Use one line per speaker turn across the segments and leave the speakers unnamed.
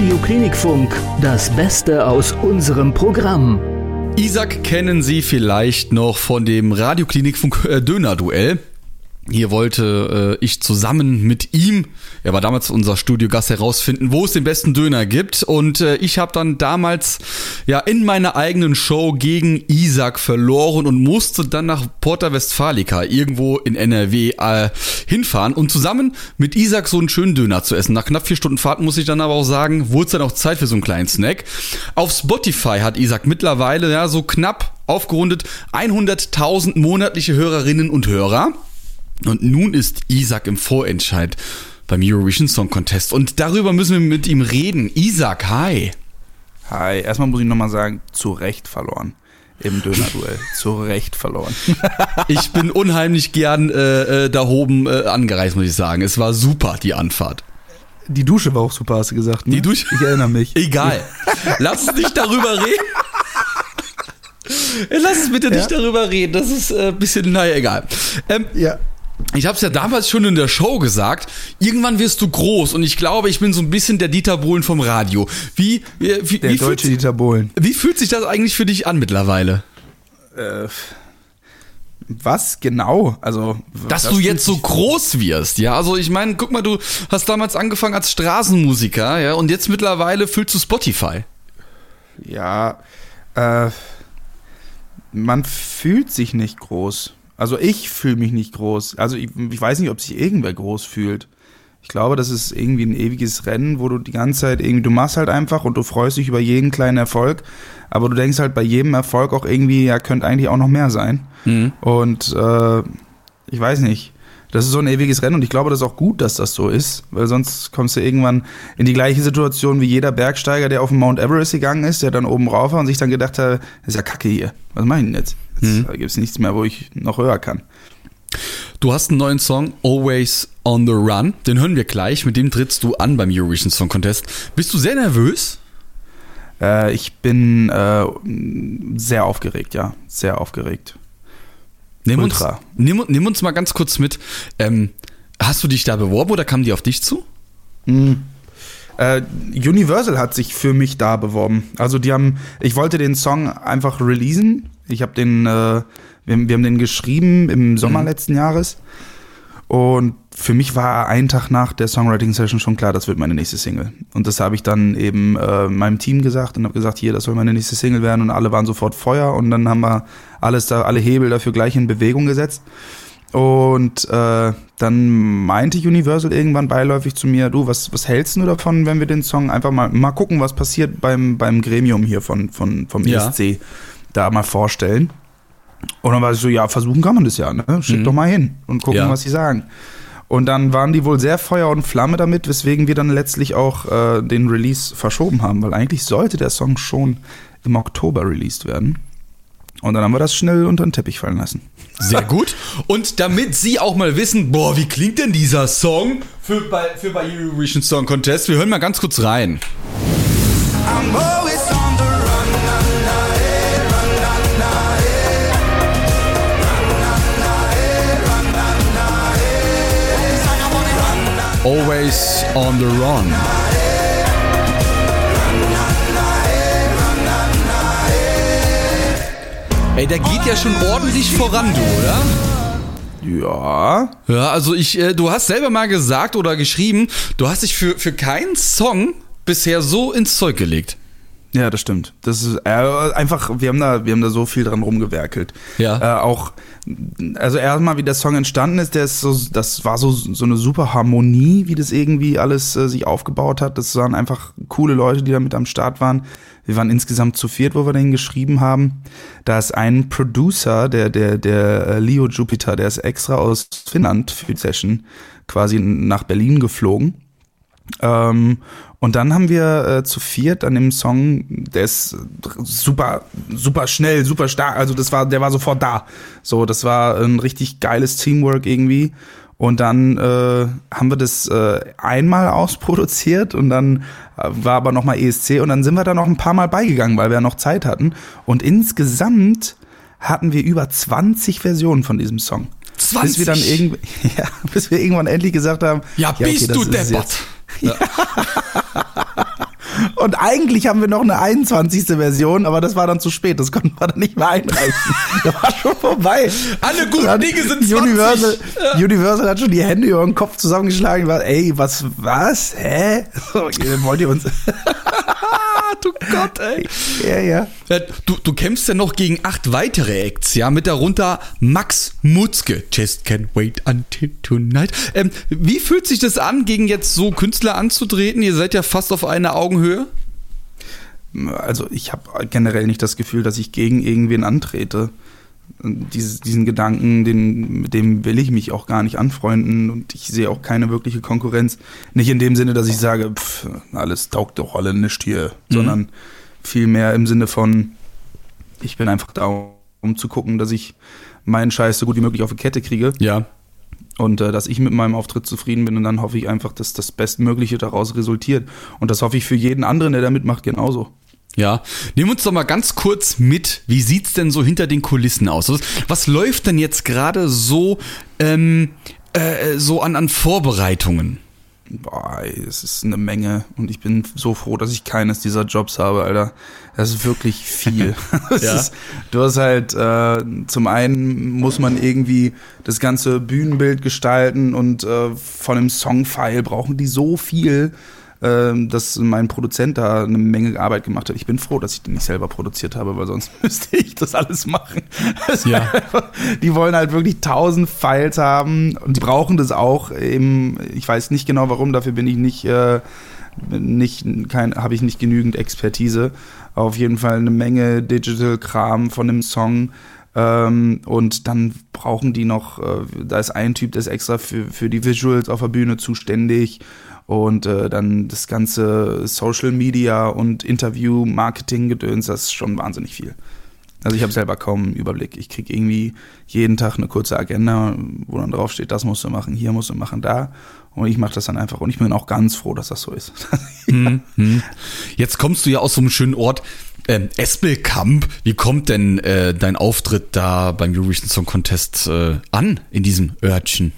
Radio Klinikfunk, das Beste aus unserem Programm.
Isaac kennen Sie vielleicht noch von dem Radio Klinikfunk äh, Döner Duell. Hier wollte äh, ich zusammen mit ihm, er war damals unser Studiogast, herausfinden, wo es den besten Döner gibt. Und äh, ich habe dann damals ja in meiner eigenen Show gegen Isaac verloren und musste dann nach Porta Westfalica irgendwo in NRW äh, hinfahren und zusammen mit Isaac so einen schönen Döner zu essen. Nach knapp vier Stunden Fahrt muss ich dann aber auch sagen, wurde es dann auch Zeit für so einen kleinen Snack. Auf Spotify hat Isaac mittlerweile ja so knapp aufgerundet 100.000 monatliche Hörerinnen und Hörer. Und nun ist Isaac im Vorentscheid beim Eurovision Song Contest. Und darüber müssen wir mit ihm reden. Isaac, hi.
Hi, erstmal muss ich nochmal sagen, zu Recht verloren. Im Döner-Duell. zu Recht verloren.
ich bin unheimlich gern äh, äh, da oben äh, angereist, muss ich sagen. Es war super, die Anfahrt.
Die Dusche war auch super, hast du gesagt. Ne?
Die Dusche?
Ich erinnere mich.
Egal. Lass uns nicht darüber reden. Lass uns bitte nicht ja? darüber reden. Das ist ein äh, bisschen, naja, egal. Ähm, ja ich habe es ja damals schon in der Show gesagt, irgendwann wirst du groß und ich glaube, ich bin so ein bisschen der Dieter Bohlen vom Radio. Wie, wie,
der
wie
deutsche fühlt, Dieter Bohlen.
Wie fühlt sich das eigentlich für dich an mittlerweile? Äh,
was genau? Also,
dass du jetzt so groß wirst, ja. Also ich meine, guck mal, du hast damals angefangen als Straßenmusiker, ja, und jetzt mittlerweile füllst du Spotify.
Ja, äh, man fühlt sich nicht groß. Also ich fühle mich nicht groß. Also ich, ich, weiß nicht, ob sich irgendwer groß fühlt. Ich glaube, das ist irgendwie ein ewiges Rennen, wo du die ganze Zeit irgendwie, du machst halt einfach und du freust dich über jeden kleinen Erfolg, aber du denkst halt bei jedem Erfolg auch irgendwie, ja, könnte eigentlich auch noch mehr sein. Mhm. Und äh, ich weiß nicht. Das ist so ein ewiges Rennen und ich glaube, das ist auch gut, dass das so ist, weil sonst kommst du irgendwann in die gleiche Situation wie jeder Bergsteiger, der auf den Mount Everest gegangen ist, der dann oben rauf war und sich dann gedacht hat, ist ja kacke hier. Was mache ich denn jetzt? Mhm. gibt es nichts mehr, wo ich noch höher kann.
Du hast einen neuen Song, Always on the Run. Den hören wir gleich. Mit dem trittst du an beim Eurovision Song Contest. Bist du sehr nervös?
Äh, ich bin äh, sehr aufgeregt, ja. Sehr aufgeregt.
Nimm uns, nimm, nimm, uns mal ganz kurz mit. Ähm, hast du dich da beworben oder kam die auf dich zu?
Mhm. Äh, Universal hat sich für mich da beworben. Also die haben, ich wollte den Song einfach releasen. Ich habe den, äh, wir, wir, haben den geschrieben im Sommer mhm. letzten Jahres. Und für mich war ein Tag nach der Songwriting-Session schon klar, das wird meine nächste Single. Und das habe ich dann eben äh, meinem Team gesagt und habe gesagt, hier, das soll meine nächste Single werden. Und alle waren sofort Feuer. Und dann haben wir alles da, alle Hebel dafür gleich in Bewegung gesetzt. Und äh, dann meinte Universal irgendwann beiläufig zu mir, du, was, was hältst du davon, wenn wir den Song einfach mal, mal gucken, was passiert beim, beim Gremium hier von, von, vom ESC, ja. Da mal vorstellen. Und dann war ich so, ja, versuchen kann man das ja, ne? Schick mhm. doch mal hin und gucken, ja. was sie sagen. Und dann waren die wohl sehr Feuer und Flamme damit, weswegen wir dann letztlich auch äh, den Release verschoben haben, weil eigentlich sollte der Song schon im Oktober released werden. Und dann haben wir das schnell unter den Teppich fallen lassen.
Sehr gut. Und damit Sie auch mal wissen, boah, wie klingt denn dieser Song für bei, für bei Eurovision Song Contest, wir hören mal ganz kurz rein. I'm always on Always on the Run. Ey, der geht ja schon ordentlich voran, du, oder?
Ja.
Ja, also ich, äh, du hast selber mal gesagt oder geschrieben, du hast dich für, für keinen Song bisher so ins Zeug gelegt.
Ja, das stimmt. Das ist äh, einfach, wir haben da, wir haben da so viel dran rumgewerkelt. Ja. Äh, auch, also erstmal, wie der Song entstanden ist, der ist so, das war so, so eine super Harmonie, wie das irgendwie alles äh, sich aufgebaut hat. Das waren einfach coole Leute, die da mit am Start waren. Wir waren insgesamt zu viert, wo wir den geschrieben haben. Da ist ein Producer, der, der, der äh, Leo Jupiter, der ist extra aus Finnland für die Session quasi nach Berlin geflogen. Ähm, und dann haben wir äh, zu viert an dem Song, der ist super, super schnell, super stark. Also das war, der war sofort da. So, das war ein richtig geiles Teamwork irgendwie. Und dann äh, haben wir das äh, einmal ausproduziert und dann äh, war aber nochmal ESC und dann sind wir da noch ein paar Mal beigegangen, weil wir noch Zeit hatten. Und insgesamt hatten wir über 20 Versionen von diesem Song.
20?
Bis wir dann irgendwie, ja, bis wir irgendwann endlich gesagt haben,
ja, ja bist okay, du deppert.
Ja. Und eigentlich haben wir noch eine 21. Version, aber das war dann zu spät. Das konnten wir dann nicht mehr einreichen. das war schon vorbei.
Alle guten
Dann
Dinge sind 20.
Universal, Universal hat schon die Hände über den Kopf zusammengeschlagen. War, ey, was, was? Hä? So, wollt ihr uns?
Gott, ey.
ja, ja.
Ja, Du, du kämpfst ja noch gegen acht weitere Acts, ja, mit darunter Max Mutzke. Just can't wait until tonight. Ähm, wie fühlt sich das an, gegen jetzt so Künstler anzutreten? Ihr seid ja fast auf einer Augenhöhe.
Also ich habe generell nicht das Gefühl, dass ich gegen irgendwen antrete. Dieses, diesen Gedanken, den, mit dem will ich mich auch gar nicht anfreunden und ich sehe auch keine wirkliche Konkurrenz. Nicht in dem Sinne, dass ich sage, pff, alles taugt doch alle nicht hier, sondern vielmehr im Sinne von, ich bin einfach da, um zu gucken, dass ich meinen Scheiß so gut wie möglich auf die Kette kriege
Ja.
und äh, dass ich mit meinem Auftritt zufrieden bin und dann hoffe ich einfach, dass das Bestmögliche daraus resultiert. Und das hoffe ich für jeden anderen, der da mitmacht, genauso.
Ja, nehmen uns doch mal ganz kurz mit. Wie sieht's denn so hinter den Kulissen aus? Was, was läuft denn jetzt gerade so ähm, äh, so an, an Vorbereitungen?
Boah, es ist eine Menge und ich bin so froh, dass ich keines dieser Jobs habe, Alter. Das ist wirklich viel. Es
Ja.
ist, du hast halt, äh, zum einen muss man irgendwie das ganze Bühnenbild gestalten und äh, von dem Songfile brauchen die so viel, dass mein Produzent da eine Menge Arbeit gemacht hat. Ich bin froh, dass ich den nicht selber produziert habe, weil sonst müsste ich das alles machen. Es ist
Ja.
einfach- die wollen halt wirklich tausend Files haben und die brauchen das auch. Eben, ich weiß nicht genau warum, dafür bin ich nicht, äh, nicht habe ich nicht genügend Expertise. Auf jeden Fall eine Menge Digital-Kram von dem Song. Ähm, und dann brauchen die noch, äh, da ist ein Typ, der ist extra für, für die Visuals auf der Bühne zuständig. Und äh, dann das ganze Social Media und Interview-Marketing-Gedöns, das ist schon wahnsinnig viel. Also ich habe selber kaum einen Überblick. Ich kriege irgendwie jeden Tag eine kurze Agenda, wo dann drauf steht, das musst du machen, hier musst du machen, da. Und ich mache das dann einfach. Und ich bin auch ganz froh, dass das so ist.
Hm, hm. Jetzt kommst du ja aus so einem schönen Ort. Ähm, Espelkamp, wie kommt denn äh, dein Auftritt da beim Eurovision Song Contest äh, an in diesem Örtchen?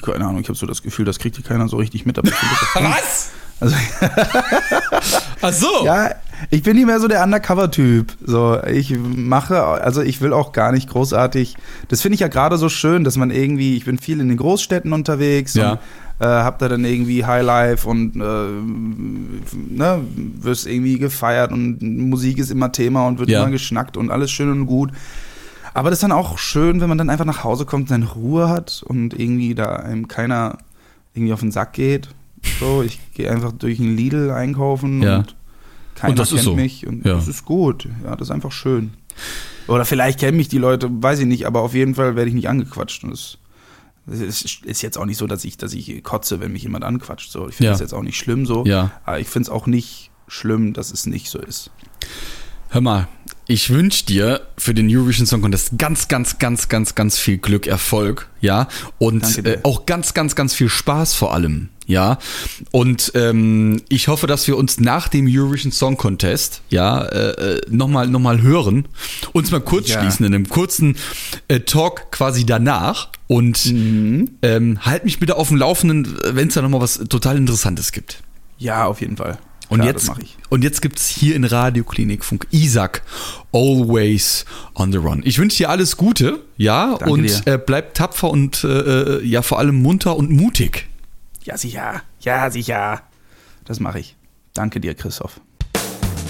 Keine Ahnung, ich habe so das Gefühl, das kriegt hier keiner so richtig mit.
Was?
also,
Ach so.
ja, ich bin nicht mehr so der Undercover-Typ. So, ich mache, also ich will auch gar nicht großartig. Das finde ich ja gerade so schön, dass man irgendwie, ich bin viel in den Großstädten unterwegs
Ja.
und äh, hab da dann irgendwie Highlife und äh, ne, wirst irgendwie gefeiert und Musik ist immer Thema und wird
Ja.
immer geschnackt und alles schön und gut. Aber das ist dann auch schön, wenn man dann einfach nach Hause kommt, seine Ruhe hat und irgendwie da einem keiner irgendwie auf den Sack geht. So, ich gehe einfach durch ein Lidl einkaufen
Ja.
und keiner
Und das ist
kennt
so.
mich und
Ja.
das ist gut. Ja, das ist einfach schön. Oder vielleicht kennen mich die Leute, weiß ich nicht, aber auf jeden Fall werde ich nicht angequatscht. Und das, das ist, jetzt auch nicht so, dass ich, dass ich kotze, wenn mich jemand anquatscht. So, ich finde
Ja.
das jetzt auch nicht schlimm so.
Ja.
Aber ich finde es auch nicht schlimm, dass es nicht so ist.
Hör mal, ich wünsche dir für den Eurovision Song Contest ganz, ganz, ganz, ganz, ganz viel Glück, Erfolg, ja, und äh, auch ganz, ganz, ganz viel Spaß vor allem, ja. Und ähm, ich hoffe, dass wir uns nach dem Eurovision Song Contest, ja, äh, äh, nochmal, noch mal hören, uns mal kurz
Ja.
schließen in einem kurzen äh, Talk quasi danach und ähm, halt mich bitte auf dem Laufenden, wenn es da nochmal was total Interessantes gibt.
Ja, auf jeden Fall.
Und
Klar,
jetzt,
mache ich.
und jetzt gibt's hier in Radioklinik Funk Isaac Always on the Run. Ich wünsche dir alles Gute, ja,
Danke
und äh, bleib tapfer und äh, äh, ja vor allem munter und mutig.
Ja, sicher. Ja, sicher. Das mache ich. Danke dir, Christoph.